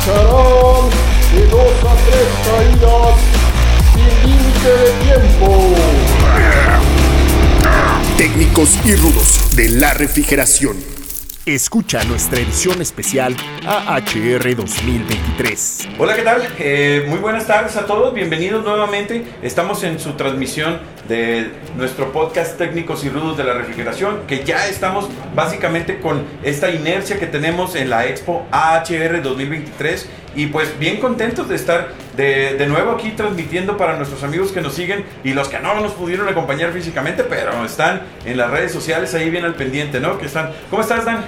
escucharán de dos a tres caídas sin límite de tiempo. Técnicos y rudos de la refrigeración. Escucha nuestra edición especial AHR 2023. Hola, ¿qué tal? Eh, muy buenas tardes a todos, bienvenidos nuevamente. Estamos en su transmisión de nuestro podcast Técnicos y Rudos de la Refrigeración, que ya estamos básicamente con esta inercia que tenemos en la Expo AHR 2023 y pues bien contentos de estar de, de, nuevo aquí transmitiendo para nuestros amigos que nos siguen y los que no nos pudieron acompañar físicamente, pero están en las redes sociales ahí bien al pendiente, ¿no? Que están. ¿Cómo estás, Dan?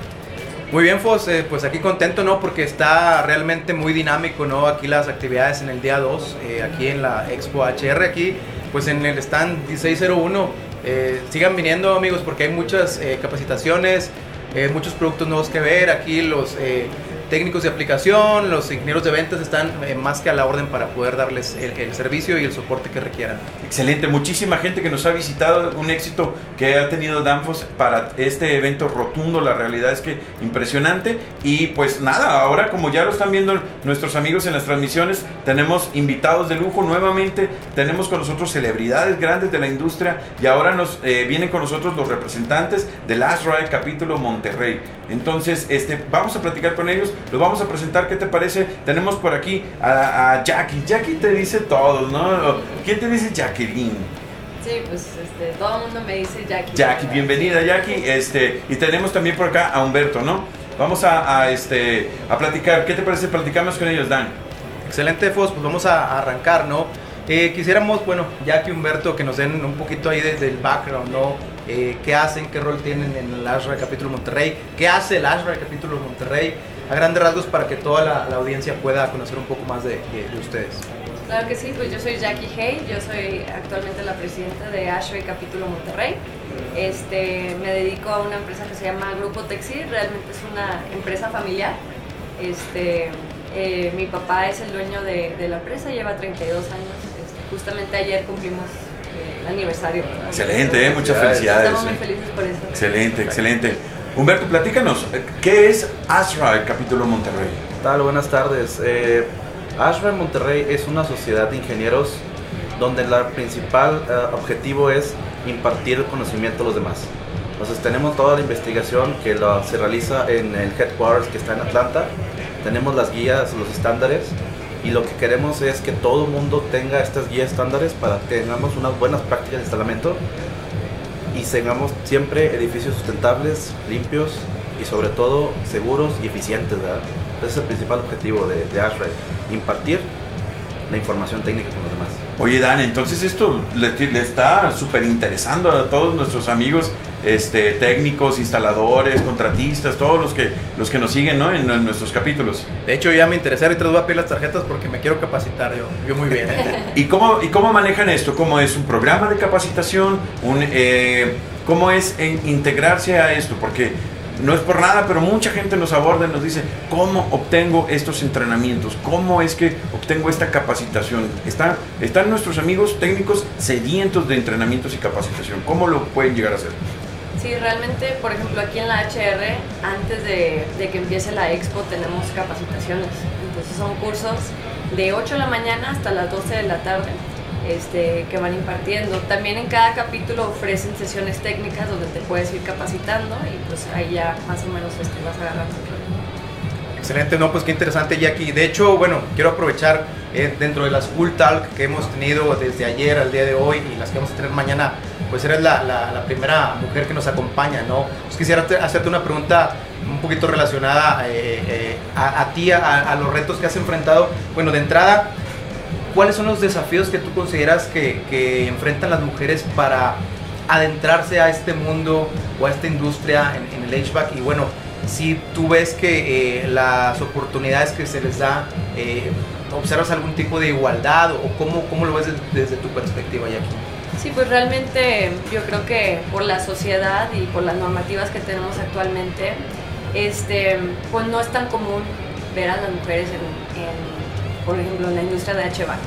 Muy bien, Fos, eh, pues aquí contento, ¿no? Porque está realmente muy dinámico, ¿no? Aquí las actividades en el día 2, eh, aquí en la Expo HR, aquí, pues en el stand 1601. Eh, sigan viniendo, amigos, porque hay muchas capacitaciones, muchos productos nuevos que ver. Aquí los técnicos de aplicación, los ingenieros de ventas están eh, más que a la orden para poder darles el, servicio y el soporte que requieran. Excelente, muchísima gente que nos ha visitado, un éxito que ha tenido Danfoss para este evento rotundo, la realidad es que impresionante y pues nada, ahora como ya lo están viendo nuestros amigos en las transmisiones, tenemos invitados de lujo nuevamente, tenemos con nosotros celebridades grandes de la industria y ahora nos eh, vienen con nosotros los representantes del ASRAE capítulo Monterrey. Entonces, este, vamos a platicar con ellos los vamos a presentar, ¿qué te parece? Tenemos por aquí a, a Jackie. Jackie te dice todo, ¿no? ¿Quién te dice Jacqueline? Sí, pues este, todo el mundo me dice Jackie. Jackie, bienvenida Jackie. Este, y tenemos también por acá a Humberto, ¿no? Vamos a, a este, a platicar. ¿Qué te parece? Platicamos con ellos, Dan. Excelente, Fos. Pues vamos a arrancar, ¿no? Eh, quisiéramos, bueno, Jackie y Humberto, que nos den un poquito ahí desde el background, ¿no? Eh, ¿Qué hacen? ¿Qué rol tienen en el ASRA Capítulo Monterrey? ¿Qué hace el ASRA Capítulo Monterrey? A grandes rasgos para que toda la, la audiencia pueda conocer un poco más de, de, de, ustedes. Claro que sí, pues yo soy Jackie Hay, yo soy actualmente la presidenta de Ashway Capítulo Monterrey. Este, me dedico a una empresa que se llama Grupo Texir, realmente es una empresa familiar. Este, eh, mi papá es el dueño de, de, la empresa, lleva 32 años. Este, justamente ayer cumplimos el aniversario. Excelente, ¿eh? muchas felicidades. Estamos muy felices por eso. Excelente, excelente. Humberto, platícanos, ¿qué es ASRA, el capítulo Monterrey? Tal, buenas tardes. Eh, ASRA Monterrey es una sociedad de ingenieros donde el principal uh, objetivo es impartir el conocimiento a los demás. Entonces tenemos toda la investigación que lo, se realiza en el headquarters que está en Atlanta, tenemos las guías, los estándares y lo que queremos es que todo el mundo tenga estas guías estándares para que tengamos unas buenas prácticas de instalamiento y tengamos siempre edificios sustentables, limpios y sobre todo seguros y eficientes. ¿verdad? Ese es el principal objetivo de, de impartir la información técnica con los demás. Oye Dan, entonces esto le, le está súper interesando a todos nuestros amigos este, técnicos, instaladores, contratistas, todos los que, los que nos siguen ¿no? en, en, nuestros capítulos. De hecho, ya me interesa, ahorita les voy a pedir las tarjetas porque me quiero capacitar yo, yo muy bien. ¿Y, cómo, ¿Y cómo manejan esto? ¿Cómo es un programa de capacitación? Un, eh, ¿Cómo es en integrarse a esto? Porque no es por nada, pero mucha gente nos aborda y nos dice, ¿cómo obtengo estos entrenamientos? ¿Cómo es que obtengo esta capacitación? Está, están nuestros amigos técnicos sedientos de entrenamientos y capacitación. ¿Cómo lo pueden llegar a hacer? Sí, realmente, por ejemplo, aquí en la HR, antes de, que empiece la expo, tenemos capacitaciones. Entonces son cursos de 8 de la mañana hasta las 12 de la tarde este, que van impartiendo. También en cada capítulo ofrecen sesiones técnicas donde te puedes ir capacitando y pues ahí ya más o menos este, vas agarrando. Excelente, no, pues qué interesante Jackie. De hecho, bueno, quiero aprovechar eh, dentro de las Full Talk que hemos tenido desde ayer al día de hoy y las que vamos a tener mañana, pues eres la, primera mujer que nos acompaña, ¿no? Pues quisiera hacerte una pregunta un poquito relacionada eh, eh, a, ti, a, los retos que has enfrentado. Bueno, de entrada, ¿cuáles son los desafíos que tú consideras que, enfrentan las mujeres para adentrarse a este mundo o a esta industria en, en el HVAC? Y bueno, si tú ves que eh, las oportunidades que se les da, ¿observas algún tipo de igualdad o cómo, cómo lo ves desde, desde tu perspectiva, Jackie? Sí, pues realmente yo creo que por la sociedad y por las normativas que tenemos actualmente, este, pues no es tan común ver a las mujeres en, por ejemplo, en la industria de HVAC.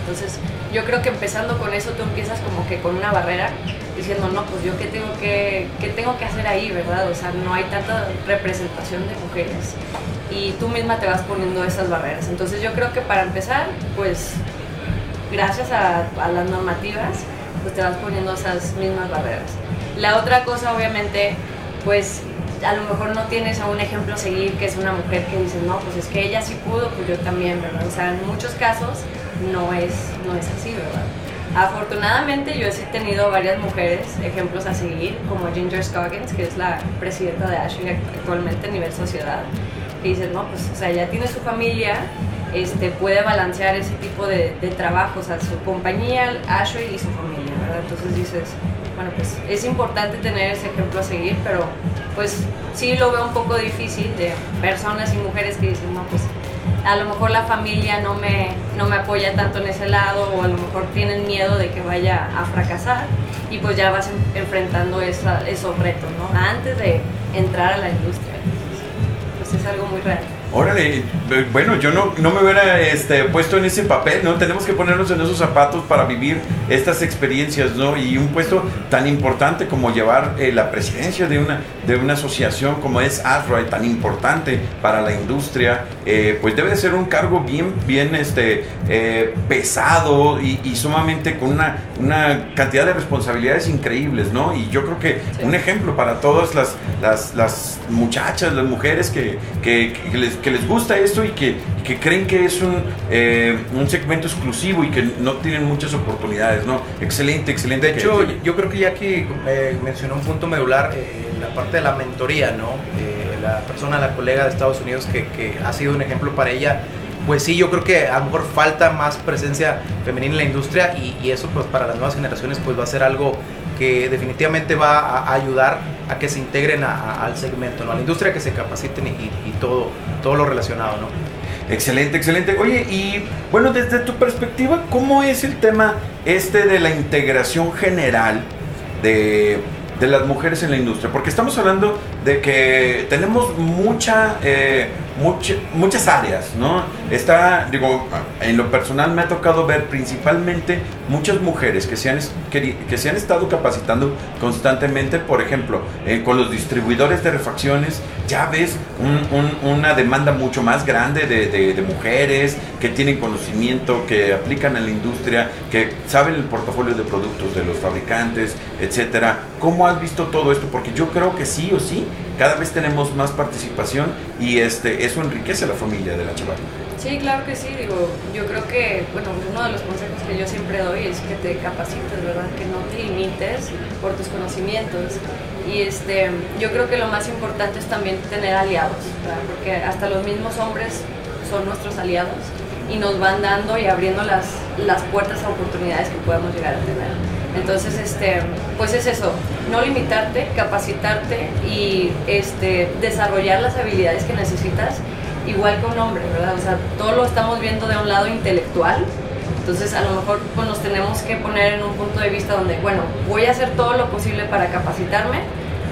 Entonces, yo creo que empezando con eso tú empiezas como que con una barrera diciendo, no, pues yo qué tengo que, qué tengo que hacer ahí, ¿verdad? O sea, no hay tanta representación de mujeres y tú misma te vas poniendo esas barreras. Entonces yo creo que para empezar, pues gracias a las normativas, pues te vas poniendo esas mismas barreras. La otra cosa, obviamente, pues a lo mejor no tienes a un ejemplo a seguir que es una mujer que dice, no, pues es que ella sí pudo, pues yo también, ¿verdad? O sea, en muchos casos no es, no es así, ¿verdad? Afortunadamente yo he tenido varias mujeres, ejemplos a seguir, como Ginger Scoggins, que es la presidenta de Ashley actualmente a nivel sociedad, que dice, no, pues, o sea, ya tiene su familia, este, puede balancear ese tipo de, de trabajos, a su compañía, Ashley y su familia. Entonces dices, bueno, pues es importante tener ese ejemplo a seguir, pero pues sí lo veo un poco difícil de personas y mujeres que dicen, no, pues a lo mejor la familia no me, no me apoya tanto en ese lado o a lo mejor tienen miedo de que vaya a fracasar y pues ya vas enfrentando esa, esos retos, ¿no? Antes de entrar a la industria. Pues es algo muy real. Órale, bueno, yo no, no me hubiera este, puesto en ese papel, ¿no? Tenemos que ponernos en esos zapatos para vivir estas experiencias, ¿no? Y un puesto tan importante como llevar eh, la presidencia de una, de una asociación como es ASROE, tan importante para la industria, eh, pues debe de ser un cargo bien, bien este, eh, pesado y, y, sumamente con una, una cantidad de responsabilidades increíbles, ¿no? Y yo creo que sí. un ejemplo para todas las, las, las muchachas, las mujeres que, que, que les que les gusta esto y que, que creen que es un, eh, un, segmento exclusivo y que no tienen muchas oportunidades, ¿no? Excelente, excelente. De hecho, que, yo creo que Jackie eh, mencionó un punto medular, eh, la parte de la mentoría, ¿no? La persona, la colega de Estados Unidos que, que ha sido un ejemplo para ella pues sí, yo creo que a lo mejor falta más presencia femenina en la industria y, y, eso pues para las nuevas generaciones pues va a ser algo que definitivamente va a ayudar a que se integren a, al segmento, ¿no? a la industria, que se capaciten y, y, todo, todo lo relacionado. ¿no? Excelente, excelente. Oye, y bueno, desde tu perspectiva, ¿cómo es el tema este de la integración general de, de las mujeres en la industria? Porque estamos hablando de que tenemos mucha... Eh, Much, muchas áreas, ¿no? Está, digo, en lo personal me ha tocado ver principalmente muchas mujeres que se han, que, que se han estado capacitando constantemente, por ejemplo, eh, con los distribuidores de refacciones, ya ves un, un, una demanda mucho más grande de, de, de, mujeres que tienen conocimiento, que aplican en la industria, que saben el portafolio de productos de los fabricantes, etcétera. ¿Cómo has visto todo esto? Porque yo creo que sí o sí, cada vez tenemos más participación y este eso enriquece a la familia de la chaval. Sí, claro que sí, digo, yo creo que, bueno, uno de los consejos que yo siempre doy es que te capacites, ¿verdad? Que no te limites por tus conocimientos. Y este, yo creo que lo más importante es también tener aliados, ¿verdad? Porque hasta los mismos hombres son nuestros aliados y nos van dando y abriendo las, las puertas a oportunidades que podemos llegar a tener. Entonces, este, pues es eso, no limitarte, capacitarte y este, desarrollar las habilidades que necesitas, igual que un hombre, ¿verdad? O sea, todo lo estamos viendo de un lado intelectual, entonces a lo mejor pues, nos tenemos que poner en un punto de vista donde, bueno, voy a hacer todo lo posible para capacitarme,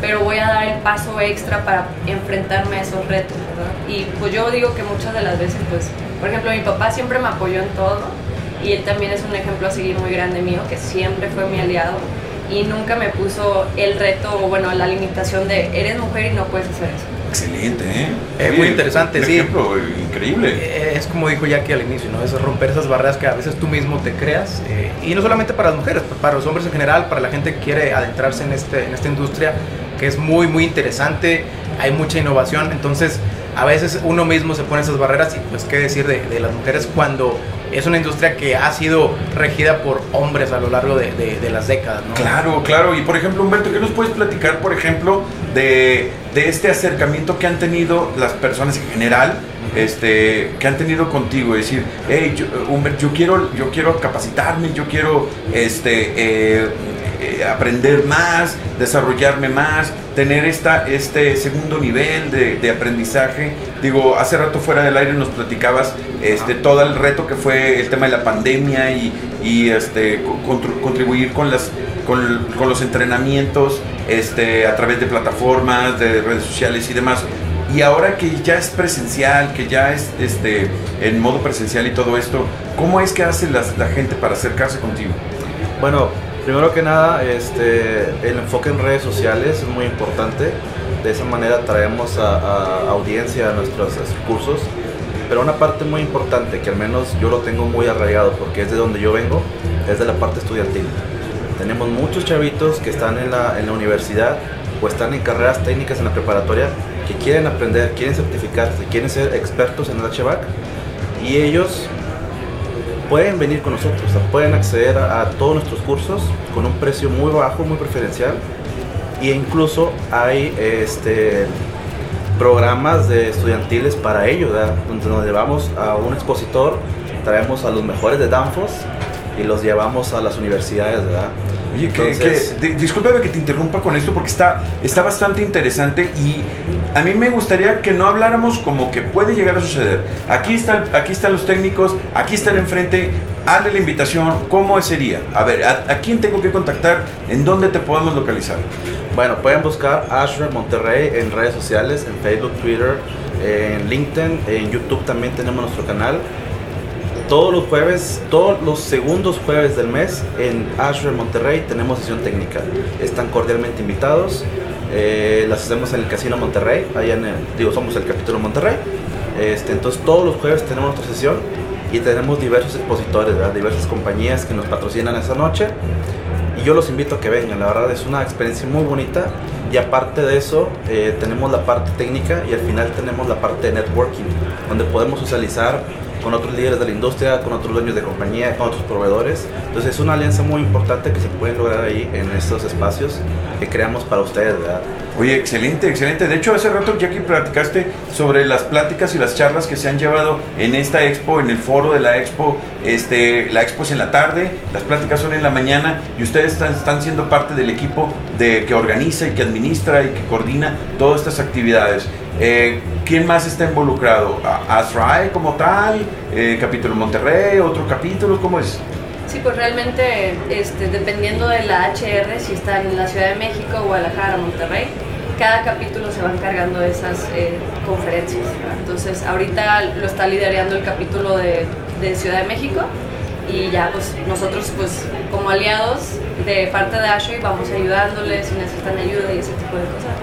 pero voy a dar el paso extra para enfrentarme a esos retos, ¿verdad? Y pues yo digo que muchas de las veces, pues, por ejemplo, mi papá siempre me apoyó en todo, y él también es un ejemplo a seguir muy grande mío, que siempre fue mi aliado y nunca me puso el reto o bueno, la limitación de eres mujer y no puedes hacer eso. Excelente, ¿eh? Es sí, muy interesante, un sí. ejemplo increíble. Es como dijo Jackie al inicio, ¿no? Es romper esas barreras que a veces tú mismo te creas. Eh, y no solamente para las mujeres, para los hombres en general, para la gente que quiere adentrarse en, este, en esta industria, que es muy, muy interesante. Hay mucha innovación. Entonces, a veces uno mismo se pone esas barreras y pues qué decir de, de las mujeres cuando es una industria que ha sido regida por hombres a lo largo de, de, de, las décadas. ¿no? Claro, claro. Y por ejemplo, Humberto, ¿qué nos puedes platicar, por ejemplo, de, de este acercamiento que han tenido las personas en general? Este, que han tenido contigo, es decir, hey, yo, Humberto, yo quiero, yo quiero capacitarme, yo quiero este, eh, eh, aprender más, desarrollarme más, tener esta, este segundo nivel de, de, aprendizaje. Digo, hace rato fuera del aire nos platicabas este, todo el reto que fue el tema de la pandemia y, y este, contribuir con, las, con, con, los entrenamientos este, a través de plataformas, de redes sociales y demás. Y ahora que ya es presencial, que ya es este, en modo presencial y todo esto, ¿cómo es que hace la, la gente para acercarse contigo? Bueno, primero que nada, este, el enfoque en redes sociales es muy importante. De esa manera traemos a, a audiencia a nuestros cursos. Pero una parte muy importante, que al menos yo lo tengo muy arraigado porque es de donde yo vengo, es de la parte estudiantil. Tenemos muchos chavitos que están en la, en la universidad o están en carreras técnicas en la preparatoria que quieren aprender, quieren certificarse, quieren ser expertos en el HVAC y ellos pueden venir con nosotros, pueden acceder a, todos nuestros cursos con un precio muy bajo, muy preferencial e incluso hay este, programas de estudiantiles para ¿verdad? donde nos llevamos a un expositor, traemos a los mejores de Danfoss y los llevamos a las universidades, ¿verdad? Oye, que, Entonces- que- di- discúlpame que te interrumpa con esto porque está, está bastante interesante y a mí me gustaría que no habláramos como que puede llegar a suceder. Aquí, está, aquí están los técnicos, aquí están enfrente, hazle la invitación, ¿cómo sería? A ver, ¿a, a quién tengo que contactar? ¿En dónde te podemos localizar? Bueno, pueden buscar Ashram Monterrey en redes sociales, en Facebook, Twitter, en LinkedIn, en YouTube también tenemos nuestro canal. Todos los jueves, todos los segundos jueves del mes en Ashram Monterrey tenemos sesión técnica. Están cordialmente invitados. Eh, las hacemos en el Casino Monterrey, allá en el, digo, somos el capítulo Monterrey. Este, entonces todos los jueves tenemos nuestra sesión y tenemos diversos expositores, diversas compañías que nos patrocinan esa noche y yo los invito a que vengan, la verdad es una experiencia muy bonita y aparte de eso eh, tenemos la parte técnica y al final tenemos la parte de networking, donde podemos socializar con otros líderes de la industria, con otros dueños de compañía, con otros proveedores. Entonces es una alianza muy importante que se puede lograr ahí en estos espacios que creamos para ustedes, ¿verdad? Oye, excelente, excelente. De hecho, hace rato, Jackie, platicaste sobre las pláticas y las charlas que se han llevado en esta expo, en el foro de la expo. Este, la expo es en la tarde, las pláticas son en la mañana y ustedes están, están siendo parte del equipo de, que organiza y que administra y que coordina todas estas actividades. Eh, ¿Quién más está involucrado? ¿A- ¿ASRAE como tal? Eh, ¿Capítulo Monterrey? ¿Otro capítulo? ¿Cómo es? Sí, pues realmente, este, dependiendo de la HR, si está en la Ciudad de México, Guadalajara, Monterrey, cada capítulo se va encargando de esas eh, conferencias. Entonces, ahorita lo está liderando el capítulo de, de Ciudad de México y ya pues nosotros pues como aliados de parte de Ashley vamos ayudándoles si necesitan ayuda y ese tipo de cosas.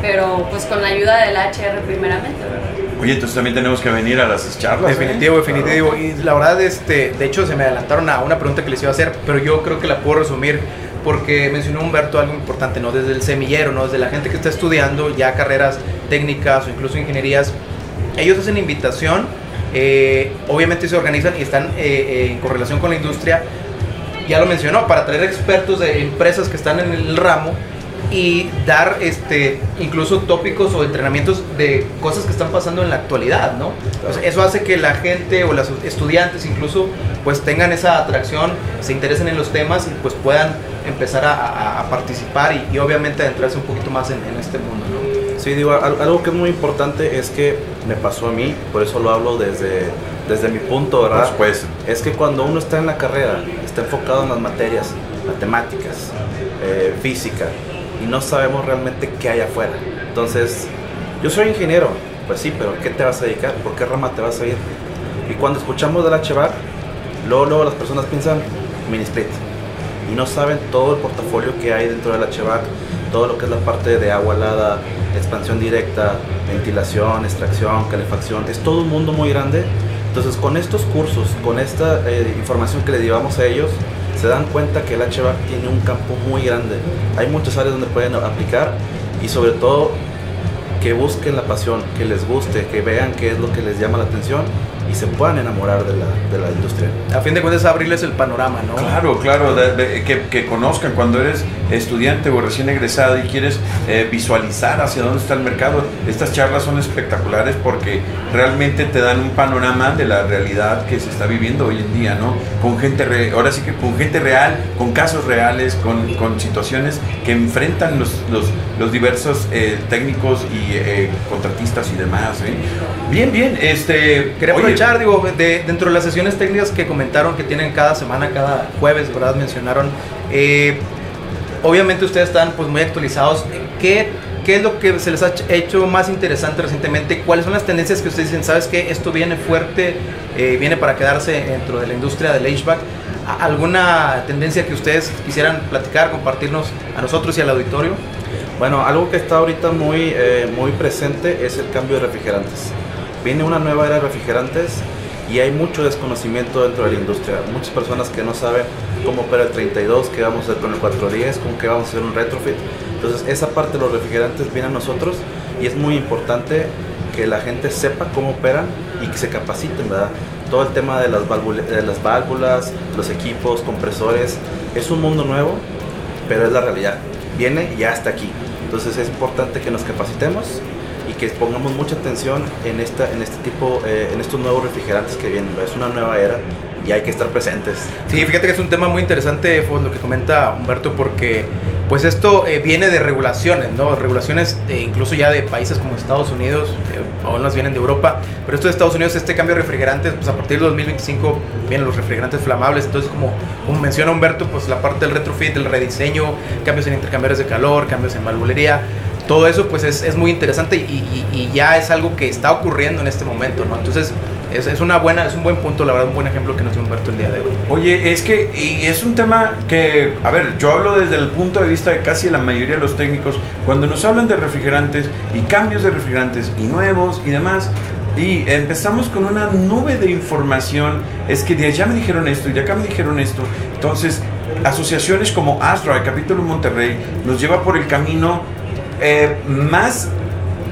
Pero pues con la ayuda del HR primeramente, ¿verdad? Oye, entonces también tenemos que venir a las charlas. ¿eh? Definitivo, definitivo. Y la verdad, este, de hecho, se me adelantaron a una pregunta que les iba a hacer, pero yo creo que la puedo resumir porque mencionó Humberto algo importante, ¿no? Desde el semillero, ¿no? Desde la gente que está estudiando ya carreras técnicas o incluso ingenierías, ellos hacen invitación, eh, obviamente se organizan y están eh, eh, en correlación con la industria, ya lo mencionó, para traer expertos de empresas que están en el ramo y dar este incluso tópicos o entrenamientos de cosas que están pasando en la actualidad, ¿no? O sea, eso hace que la gente o los estudiantes incluso pues tengan esa atracción, se interesen en los temas y pues puedan empezar a, a- a participar y, y obviamente adentrarse un poquito más en, en este mundo, ¿no? Sí, digo, al- algo que es muy importante es que me pasó a mí, por eso lo hablo desde, desde mi punto, ¿verdad? Por supuesto. Es que cuando uno está en la carrera, está enfocado en las materias, matemáticas, eh, física, y no sabemos realmente qué hay afuera. Entonces, yo soy ingeniero, pues sí, pero ¿qué te vas a dedicar? ¿Por qué rama te vas a ir? Y cuando escuchamos del HVAC, luego, luego las personas piensan mini split y no saben todo el portafolio que hay dentro del HVAC, todo lo que es la parte de agua helada, expansión directa, ventilación, extracción, calefacción, es todo un mundo muy grande. Entonces con estos cursos, con esta eh, información que le llevamos a ellos, se dan cuenta que el HVAC tiene un campo muy grande. Hay muchas áreas donde pueden aplicar y sobre todo que busquen la pasión, que les guste, que vean qué es lo que les llama la atención y se puedan enamorar de la, de la industria. A fin de cuentas abrirles el panorama, ¿no? Claro, claro, que, que conozcan cuando eres estudiante o recién egresado y quieres eh, visualizar hacia dónde está el mercado. Estas charlas son espectaculares porque realmente te dan un panorama de la realidad que se está viviendo hoy en día, ¿no? Con gente, re- ahora sí que con gente real, con casos reales, con, con situaciones que enfrentan los, los, los diversos eh, técnicos y eh, contratistas y demás. ¿eh? Bien, bien, este... Quería oye, aprovechar, digo, de- dentro de las sesiones técnicas que comentaron que tienen cada semana, cada jueves, ¿verdad? Mencionaron. eh, obviamente ustedes están pues muy actualizados. ¿Qué, qué ¿qué es lo que se les ha hecho más interesante recientemente? ¿Cuáles son las tendencias que ustedes dicen, sabes que esto viene fuerte, eh, viene para quedarse dentro de la industria del HVAC? ¿Alguna tendencia que ustedes quisieran platicar, compartirnos a nosotros y al auditorio? Bueno, algo que está ahorita muy, eh, muy presente es el cambio de refrigerantes. Viene una nueva era de refrigerantes y hay mucho desconocimiento dentro de la industria. Muchas personas que no saben cómo opera el 32, qué vamos a hacer con el 410, con qué vamos a hacer un retrofit. Entonces esa parte de los refrigerantes viene a nosotros y es muy importante que la gente sepa cómo operan y que se capaciten, ¿verdad? Todo el tema de las, de las válvulas, los equipos, compresores, es un mundo nuevo, pero es la realidad. Viene y ya está aquí. Entonces es importante que nos capacitemos y que pongamos mucha atención en, esta, en este tipo, eh, en estos nuevos refrigerantes que vienen. Es una nueva era y hay que estar presentes. Sí, fíjate que es un tema muy interesante, Fos, lo que comenta Humberto, porque pues esto eh, viene de regulaciones, ¿no? Regulaciones eh, incluso ya de países como Estados Unidos, eh, aún las vienen de Europa, pero esto de Estados Unidos, este cambio de refrigerantes, pues a partir del 2025 vienen los refrigerantes flamables, entonces como, como menciona Humberto, pues la parte del retrofit, el rediseño, cambios en intercambiadores de calor, cambios en valvulería, todo eso pues es, es muy interesante y, y, ya es algo que está ocurriendo en este momento, ¿no? Entonces es, es, una buena, es un buen punto, la verdad, un buen ejemplo que nos dio Humberto el día de hoy. Oye, es que y es un tema que, a ver, yo hablo desde el punto de vista de casi la mayoría de los técnicos, cuando nos hablan de refrigerantes y cambios de refrigerantes y nuevos y demás, y empezamos con una nube de información, es que de allá me dijeron esto y de acá me dijeron esto, entonces asociaciones como Astra, el capítulo Monterrey, nos lleva por el camino eh, más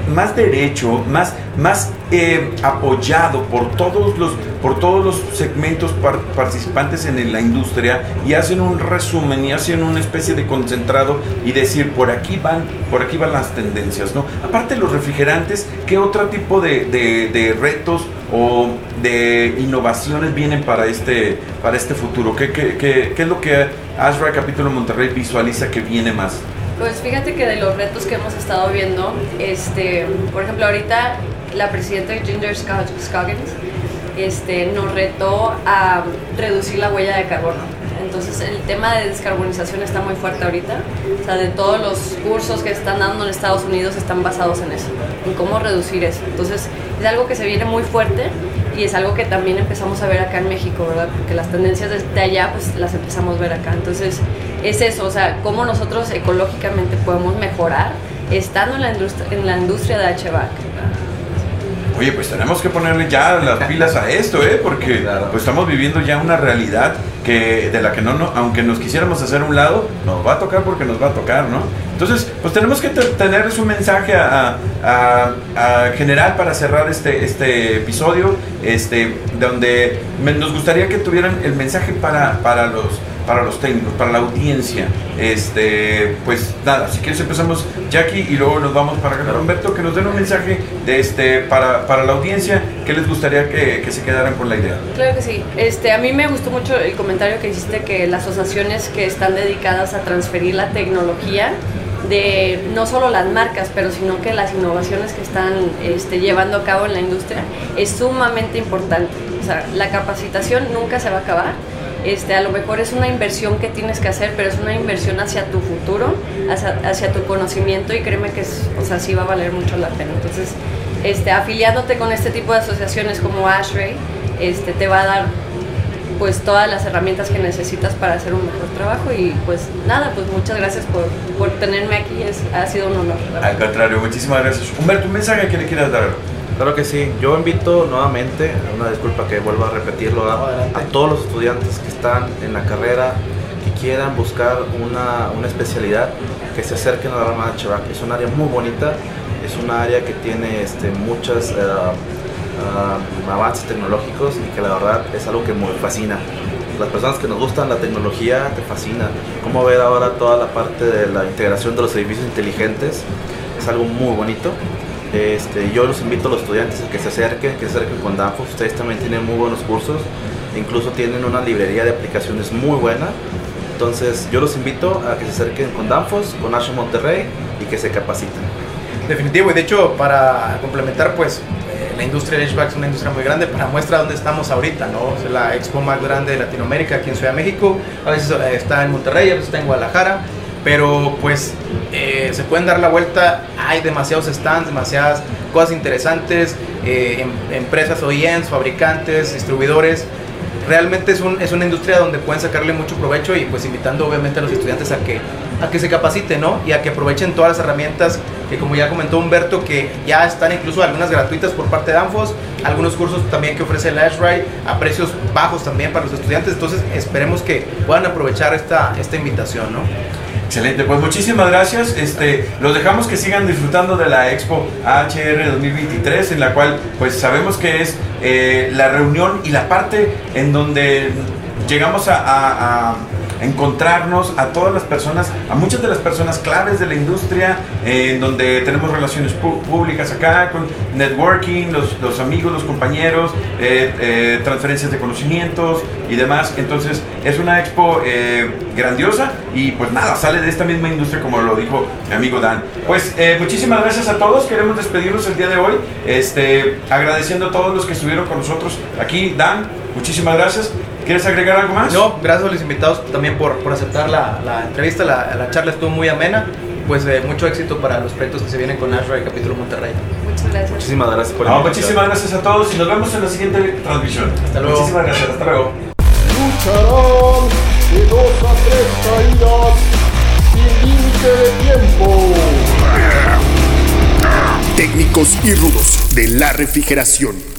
más derecho, más, más eh, apoyado por todos, los, por todos los segmentos participantes en la industria y hacen un resumen y hacen una especie de concentrado y decir por aquí van, por aquí van las tendencias, ¿no? Aparte los refrigerantes, ¿qué otro tipo de, de, retos o de innovaciones vienen para este, para este futuro? ¿Qué, qué, qué, es lo que Azra Capítulo Monterrey visualiza que viene más? Pues fíjate que de los retos que hemos estado viendo, este, por ejemplo, ahorita la presidenta Ginger Scoggins este, nos retó a reducir la huella de carbono. Entonces el tema de descarbonización está muy fuerte ahorita. O sea, de todos los cursos que están dando en Estados Unidos están basados en eso, en cómo reducir eso. Entonces es algo que se viene muy fuerte y es algo que también empezamos a ver acá en México, ¿verdad? Porque las tendencias de allá pues las empezamos a ver acá. Entonces es eso, o sea, cómo nosotros ecológicamente podemos mejorar estando en la industria, en la industria de HVAC. Oye, pues tenemos que ponerle ya las pilas a esto, ¿eh? Porque pues estamos viviendo ya una realidad que de la que no, no, aunque nos quisiéramos hacer un lado, nos va a tocar porque nos va a tocar, ¿no? Entonces, pues tenemos que tener su mensaje a, general para cerrar este, este episodio, este, donde nos gustaría que tuvieran el mensaje para, para los para los técnicos, para la audiencia. Este, pues nada, si quieres empezamos Jackie y luego nos vamos para acá. Humberto, que nos den un mensaje de este, para, para la audiencia, ¿qué les gustaría que, que, se quedaran con la idea? Claro que sí. Este, a mí me gustó mucho el comentario que hiciste que las asociaciones que están dedicadas a transferir la tecnología de no solo las marcas, pero sino que las innovaciones que están este, llevando a cabo en la industria es sumamente importante. O sea, la capacitación nunca se va a acabar este, a lo mejor es una inversión que tienes que hacer, pero es una inversión hacia tu futuro, hacia, tu conocimiento y créeme que es, o sea, sí va a valer mucho la pena. Entonces, este, afiliándote con este tipo de asociaciones como ASHRAE, este, te va a dar pues todas las herramientas que necesitas para hacer un mejor trabajo y pues nada, pues muchas gracias por, por tenerme aquí, es, ha sido un honor. Al contrario, muchísimas gracias. Humberto, un mensaje que le quieras dar. Claro que sí. Yo invito nuevamente, una disculpa que vuelva a repetirlo, a, todos los estudiantes que están en la carrera, que quieran buscar una, una especialidad, que se acerquen a la rama de HVAC. Es un área muy bonita, es un área que tiene este, muchos uh, uh, avances tecnológicos y que la verdad es algo que me fascina. Las personas que nos gustan la tecnología te fascina. Cómo ver ahora toda la parte de la integración de los servicios inteligentes es algo muy bonito este, yo los invito a los estudiantes a que se acerquen, que se acerquen con Danfoss. Ustedes también tienen muy buenos cursos, incluso tienen una librería de aplicaciones muy buena. Entonces, yo los invito a que se acerquen con Danfoss, con Asha Monterrey y que se capaciten. Definitivo, y de hecho, para complementar, pues eh, la industria de HVAC es una industria muy grande. Para muestra dónde estamos ahorita, ¿no? Es la expo más grande de Latinoamérica aquí en Ciudad de México. A veces eh, está en Monterrey, a veces está en Guadalajara pero pues eh, se pueden dar la vuelta, hay demasiados stands, demasiadas cosas interesantes, eh, em- empresas OEMs, fabricantes, distribuidores. Realmente es, un- es una industria donde pueden sacarle mucho provecho y pues invitando obviamente a los estudiantes a que, a que se capaciten, ¿no? Y a que aprovechen todas las herramientas que como ya comentó Humberto, que ya están incluso algunas gratuitas por parte de Danfoss, algunos cursos también que ofrece Ashray a precios bajos también para los estudiantes. Entonces esperemos que puedan aprovechar esta, esta invitación, ¿no? Excelente, pues muchísimas gracias. Este, los dejamos que sigan disfrutando de la Expo AHR 2023, en la cual pues sabemos que es eh, la reunión y la parte en donde llegamos a encontrarnos a todas las personas, a muchas de las personas claves de la industria, eh, en donde tenemos relaciones públicas acá, con networking, los, los amigos, los compañeros, eh, eh, transferencias de conocimientos y demás. Entonces es una expo eh, grandiosa y pues nada, sale de esta misma industria como lo dijo mi amigo Dan. Pues eh, muchísimas gracias a todos, queremos despedirnos el día de hoy, este, agradeciendo a todos los que estuvieron con nosotros aquí. Dan, muchísimas gracias. ¿Quieres agregar algo más? No, gracias a los invitados también por, por aceptar la, la entrevista, la, la charla estuvo muy amena. Pues eh, mucho éxito para los proyectos que se vienen con Ashray Capítulo Monterrey. Muchas gracias. Muchísimas gracias por No, muchísimas gracias a todos y nos vemos en la siguiente transmisión. Hasta luego. Muchísimas gracias, hasta luego. lucharán de dos a tres caídas sin límite de tiempo. Técnicos y rudos de la refrigeración.